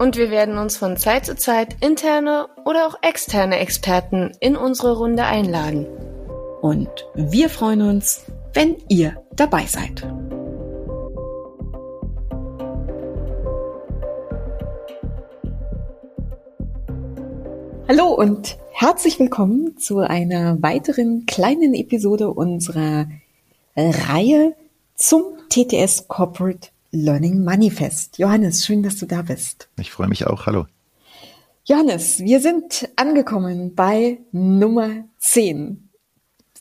Und wir werden uns von Zeit zu Zeit interne oder auch externe Experten in unsere Runde einladen. Und wir freuen uns, wenn ihr dabei seid. Hallo und herzlich willkommen zu einer weiteren kleinen Episode unserer Reihe zum TTS Corporate Learning Manifest. Johannes, schön, dass du da bist. Ich freue mich auch. Hallo. Johannes, wir sind angekommen bei Nummer 10.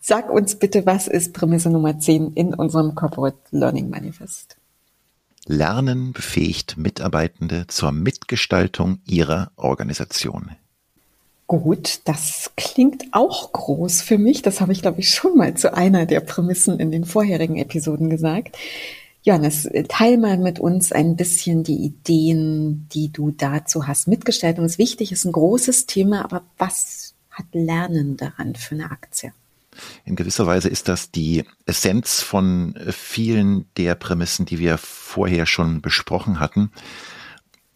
Sag uns bitte, was ist Prämisse Nummer 10 in unserem Corporate Learning Manifest? Lernen befähigt Mitarbeitende zur Mitgestaltung ihrer Organisation. Gut, das klingt auch groß für mich. Das habe ich, glaube ich, schon mal zu einer der Prämissen in den vorherigen Episoden gesagt. Johannes, teil mal mit uns ein bisschen die Ideen, die du dazu hast. Mitgestaltung ist wichtig, ist ein großes Thema, aber was hat Lernen daran für eine Aktie? In gewisser Weise ist das die Essenz von vielen der Prämissen, die wir vorher schon besprochen hatten.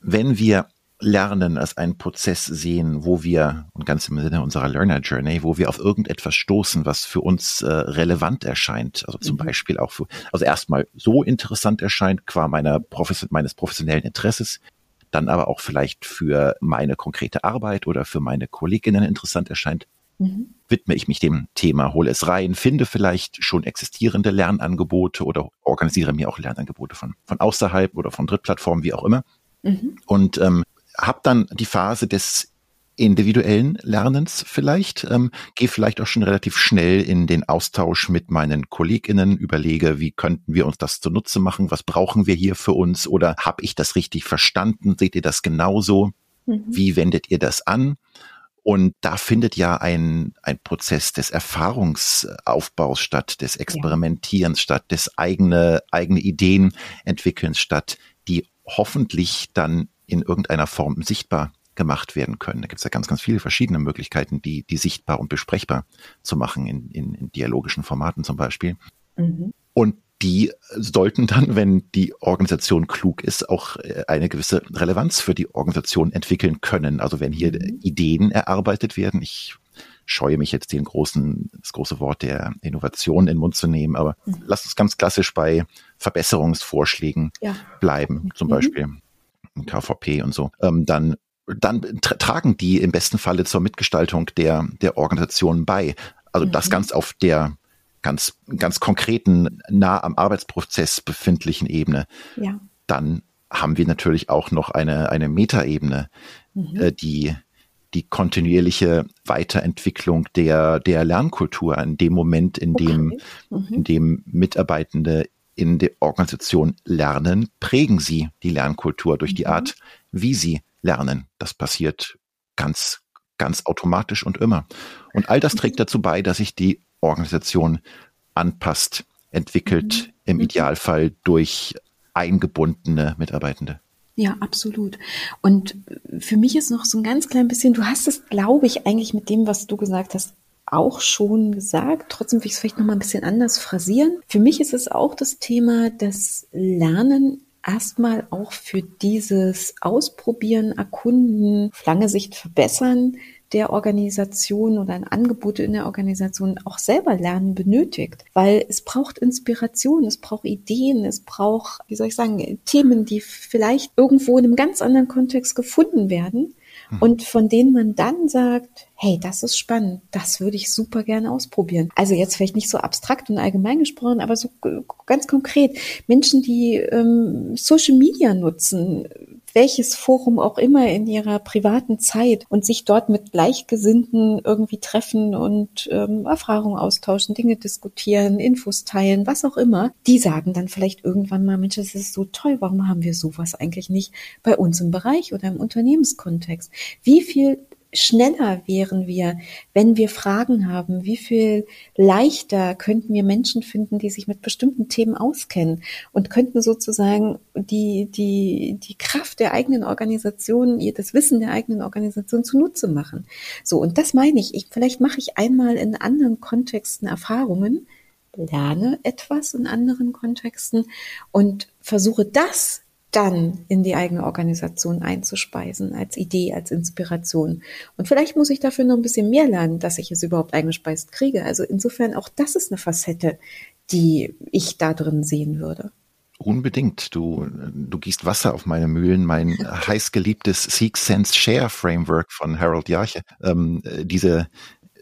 Wenn wir Lernen als einen Prozess sehen, wo wir, und ganz im Sinne unserer Learner Journey, wo wir auf irgendetwas stoßen, was für uns äh, relevant erscheint. Also zum mhm. Beispiel auch für, also erstmal so interessant erscheint, qua meiner Profes meines professionellen Interesses, dann aber auch vielleicht für meine konkrete Arbeit oder für meine Kolleginnen interessant erscheint. Mhm. Widme ich mich dem Thema, hole es rein, finde vielleicht schon existierende Lernangebote oder organisiere mir auch Lernangebote von, von außerhalb oder von Drittplattformen, wie auch immer. Mhm. Und ähm, habe dann die Phase des individuellen Lernens vielleicht, ähm, gehe vielleicht auch schon relativ schnell in den Austausch mit meinen KollegInnen, überlege, wie könnten wir uns das zunutze machen, was brauchen wir hier für uns oder habe ich das richtig verstanden, seht ihr das genauso, mhm. wie wendet ihr das an? Und da findet ja ein, ein Prozess des Erfahrungsaufbaus statt, des Experimentierens ja. statt, des eigene, eigene Ideen entwickelns statt, die hoffentlich dann in irgendeiner Form sichtbar gemacht werden können. Da gibt es ja ganz, ganz viele verschiedene Möglichkeiten, die, die sichtbar und besprechbar zu machen, in, in, in dialogischen Formaten zum Beispiel. Mhm. Und die sollten dann, wenn die Organisation klug ist, auch äh, eine gewisse Relevanz für die Organisation entwickeln können. Also wenn hier mhm. Ideen erarbeitet werden, ich scheue mich jetzt den großen, das große Wort der Innovation in den Mund zu nehmen, aber mhm. lass uns ganz klassisch bei Verbesserungsvorschlägen ja. bleiben, zum mhm. Beispiel. KVP und so, ähm, dann dann tra tragen die im besten Falle zur Mitgestaltung der der Organisation bei. Also mhm. das ganz auf der ganz ganz konkreten nah am Arbeitsprozess befindlichen Ebene. Ja. Dann haben wir natürlich auch noch eine eine Metaebene, mhm. äh, die die kontinuierliche Weiterentwicklung der der Lernkultur in dem Moment, in dem okay. mhm. in dem Mitarbeitende in der Organisation lernen, prägen sie die Lernkultur durch die mhm. Art, wie sie lernen. Das passiert ganz, ganz automatisch und immer. Und all das trägt mhm. dazu bei, dass sich die Organisation anpasst, entwickelt, mhm. im Idealfall durch eingebundene Mitarbeitende. Ja, absolut. Und für mich ist noch so ein ganz klein bisschen, du hast es, glaube ich, eigentlich mit dem, was du gesagt hast, auch schon gesagt. Trotzdem will ich es vielleicht noch mal ein bisschen anders phrasieren. Für mich ist es auch das Thema, dass Lernen erstmal auch für dieses Ausprobieren, Erkunden, auf lange Sicht verbessern der Organisation oder ein Angebot in der Organisation auch selber lernen benötigt, weil es braucht Inspiration, es braucht Ideen, es braucht, wie soll ich sagen, Themen, die vielleicht irgendwo in einem ganz anderen Kontext gefunden werden. Und von denen man dann sagt, hey, das ist spannend, das würde ich super gerne ausprobieren. Also jetzt vielleicht nicht so abstrakt und allgemein gesprochen, aber so ganz konkret. Menschen, die ähm, Social Media nutzen, welches Forum auch immer in ihrer privaten Zeit und sich dort mit Gleichgesinnten irgendwie treffen und ähm, Erfahrungen austauschen, Dinge diskutieren, Infos teilen, was auch immer, die sagen dann vielleicht irgendwann mal, Mensch, das ist so toll, warum haben wir sowas eigentlich nicht bei uns im Bereich oder im Unternehmenskontext? Wie viel schneller wären wir, wenn wir Fragen haben, wie viel leichter könnten wir Menschen finden, die sich mit bestimmten Themen auskennen und könnten sozusagen die, die, die Kraft der eigenen Organisation, das Wissen der eigenen Organisation zunutze machen. So, und das meine ich. ich vielleicht mache ich einmal in anderen Kontexten Erfahrungen, lerne etwas in anderen Kontexten und versuche das dann in die eigene Organisation einzuspeisen, als Idee, als Inspiration. Und vielleicht muss ich dafür noch ein bisschen mehr lernen, dass ich es überhaupt eingespeist kriege. Also insofern auch das ist eine Facette, die ich da drin sehen würde. Unbedingt. Du, du gießt Wasser auf meine Mühlen. Mein heißgeliebtes Seek Sense Share Framework von Harold Jarche. Ähm, diese,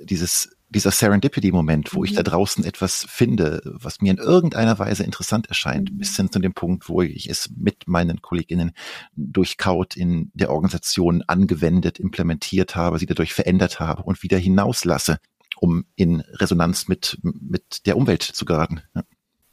dieses dieser Serendipity-Moment, wo mhm. ich da draußen etwas finde, was mir in irgendeiner Weise interessant erscheint, mhm. bis hin zu dem Punkt, wo ich es mit meinen Kolleginnen durchkaut in der Organisation angewendet, implementiert habe, sie dadurch verändert habe und wieder hinauslasse, um in Resonanz mit, mit der Umwelt zu geraten. Ja.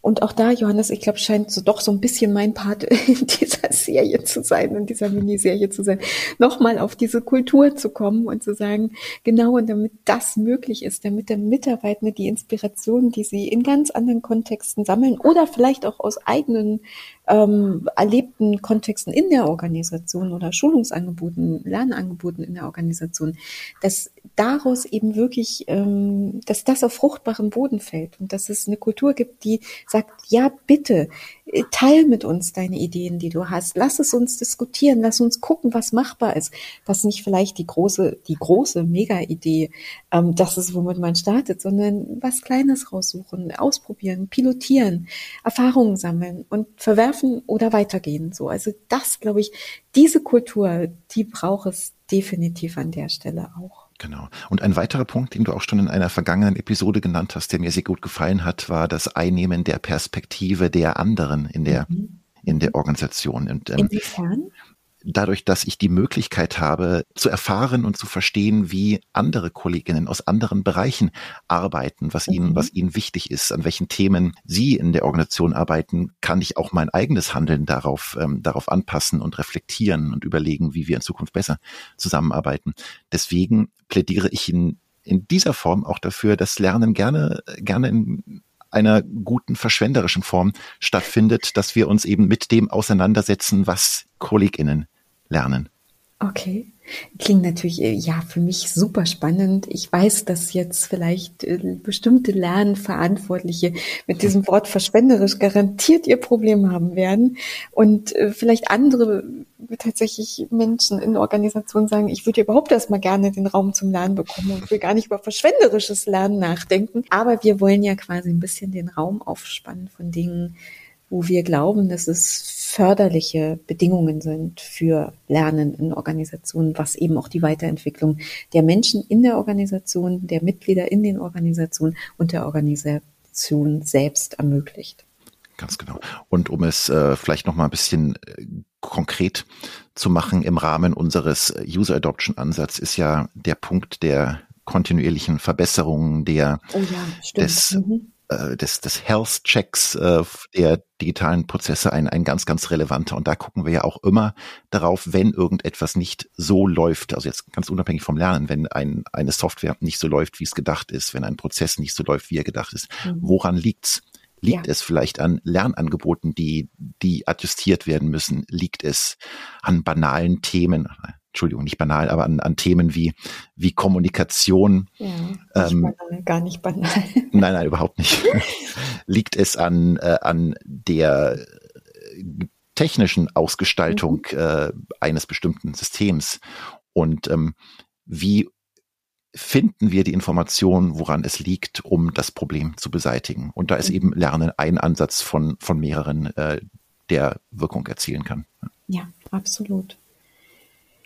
Und auch da, Johannes, ich glaube, scheint so doch so ein bisschen mein Part in dieser Serie zu sein, in dieser Miniserie zu sein, nochmal auf diese Kultur zu kommen und zu sagen, genau, und damit das möglich ist, damit der Mitarbeiter die Inspiration, die sie in ganz anderen Kontexten sammeln oder vielleicht auch aus eigenen ähm, erlebten Kontexten in der Organisation oder Schulungsangeboten, Lernangeboten in der Organisation, dass daraus eben wirklich, ähm, dass das auf fruchtbaren Boden fällt und dass es eine Kultur gibt, die sagt, ja, bitte, teil mit uns deine Ideen, die du hast. Lass es uns diskutieren. Lass uns gucken, was machbar ist. Was nicht vielleicht die große, die große Mega-Idee, ähm, das ist, womit man startet, sondern was Kleines raussuchen, ausprobieren, pilotieren, Erfahrungen sammeln und verwerfen oder weitergehen. So, also das, glaube ich, diese Kultur, die braucht es definitiv an der Stelle auch. Genau. Und ein weiterer Punkt, den du auch schon in einer vergangenen Episode genannt hast, der mir sehr gut gefallen hat, war das Einnehmen der Perspektive der anderen in der, mhm. in der Organisation. Und, ähm, Inwiefern? Dadurch, dass ich die Möglichkeit habe, zu erfahren und zu verstehen, wie andere Kolleginnen aus anderen Bereichen arbeiten, was ihnen, mhm. was ihnen wichtig ist, an welchen Themen sie in der Organisation arbeiten, kann ich auch mein eigenes Handeln darauf, ähm, darauf anpassen und reflektieren und überlegen, wie wir in Zukunft besser zusammenarbeiten. Deswegen plädiere ich in, in dieser Form auch dafür, dass Lernen gerne, gerne in einer guten verschwenderischen Form stattfindet, dass wir uns eben mit dem auseinandersetzen, was KollegInnen lernen. Okay. Klingt natürlich, äh, ja, für mich super spannend. Ich weiß, dass jetzt vielleicht äh, bestimmte Lernverantwortliche mit diesem Wort verschwenderisch garantiert ihr Problem haben werden und äh, vielleicht andere tatsächlich Menschen in Organisationen sagen, ich würde überhaupt erstmal gerne den Raum zum Lernen bekommen und will gar nicht über verschwenderisches Lernen nachdenken. Aber wir wollen ja quasi ein bisschen den Raum aufspannen von Dingen, wo wir glauben, dass es förderliche Bedingungen sind für Lernen in Organisationen, was eben auch die Weiterentwicklung der Menschen in der Organisation, der Mitglieder in den Organisationen und der Organisation selbst ermöglicht. Ganz genau. Und um es äh, vielleicht noch mal ein bisschen äh, konkret zu machen im Rahmen unseres User Adoption Ansatz ist ja der Punkt der kontinuierlichen Verbesserungen der oh ja, des mhm äh, des, des Health-Checks äh, der digitalen Prozesse ein, ein ganz, ganz relevanter. Und da gucken wir ja auch immer darauf, wenn irgendetwas nicht so läuft, also jetzt ganz unabhängig vom Lernen, wenn ein, eine Software nicht so läuft, wie es gedacht ist, wenn ein Prozess nicht so läuft, wie er gedacht ist, mhm. woran liegt's? Liegt ja. es vielleicht an Lernangeboten, die, die adjustiert werden müssen? Liegt es an banalen Themen? Entschuldigung, nicht banal, aber an, an Themen wie, wie Kommunikation. Ja, nicht ähm, banal, gar nicht banal. Nein, nein, überhaupt nicht. Liegt es an, äh, an der technischen Ausgestaltung mhm. äh, eines bestimmten Systems? Und ähm, wie finden wir die Informationen, woran es liegt, um das Problem zu beseitigen? Und da ist mhm. eben Lernen ein Ansatz von, von mehreren, äh, der Wirkung erzielen kann. Ja, absolut.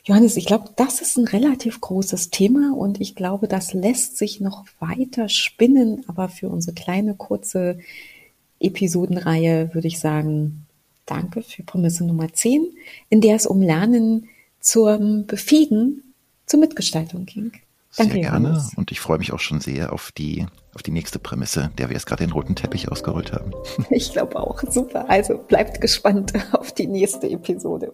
Johannes, ich glaube, das ist ein relativ großes Thema und ich glaube, das lässt sich noch weiter spinnen. Aber für unsere kleine, kurze Episodenreihe würde ich sagen, danke für Prämisse Nummer 10, in der es um Lernen zum Befähigen zur Mitgestaltung ging. Danke, sehr gerne Johannes. und ich freue mich auch schon sehr auf die, auf die nächste Prämisse, der wir jetzt gerade den roten Teppich ausgerollt haben. Ich glaube auch. Super. Also bleibt gespannt auf die nächste Episode.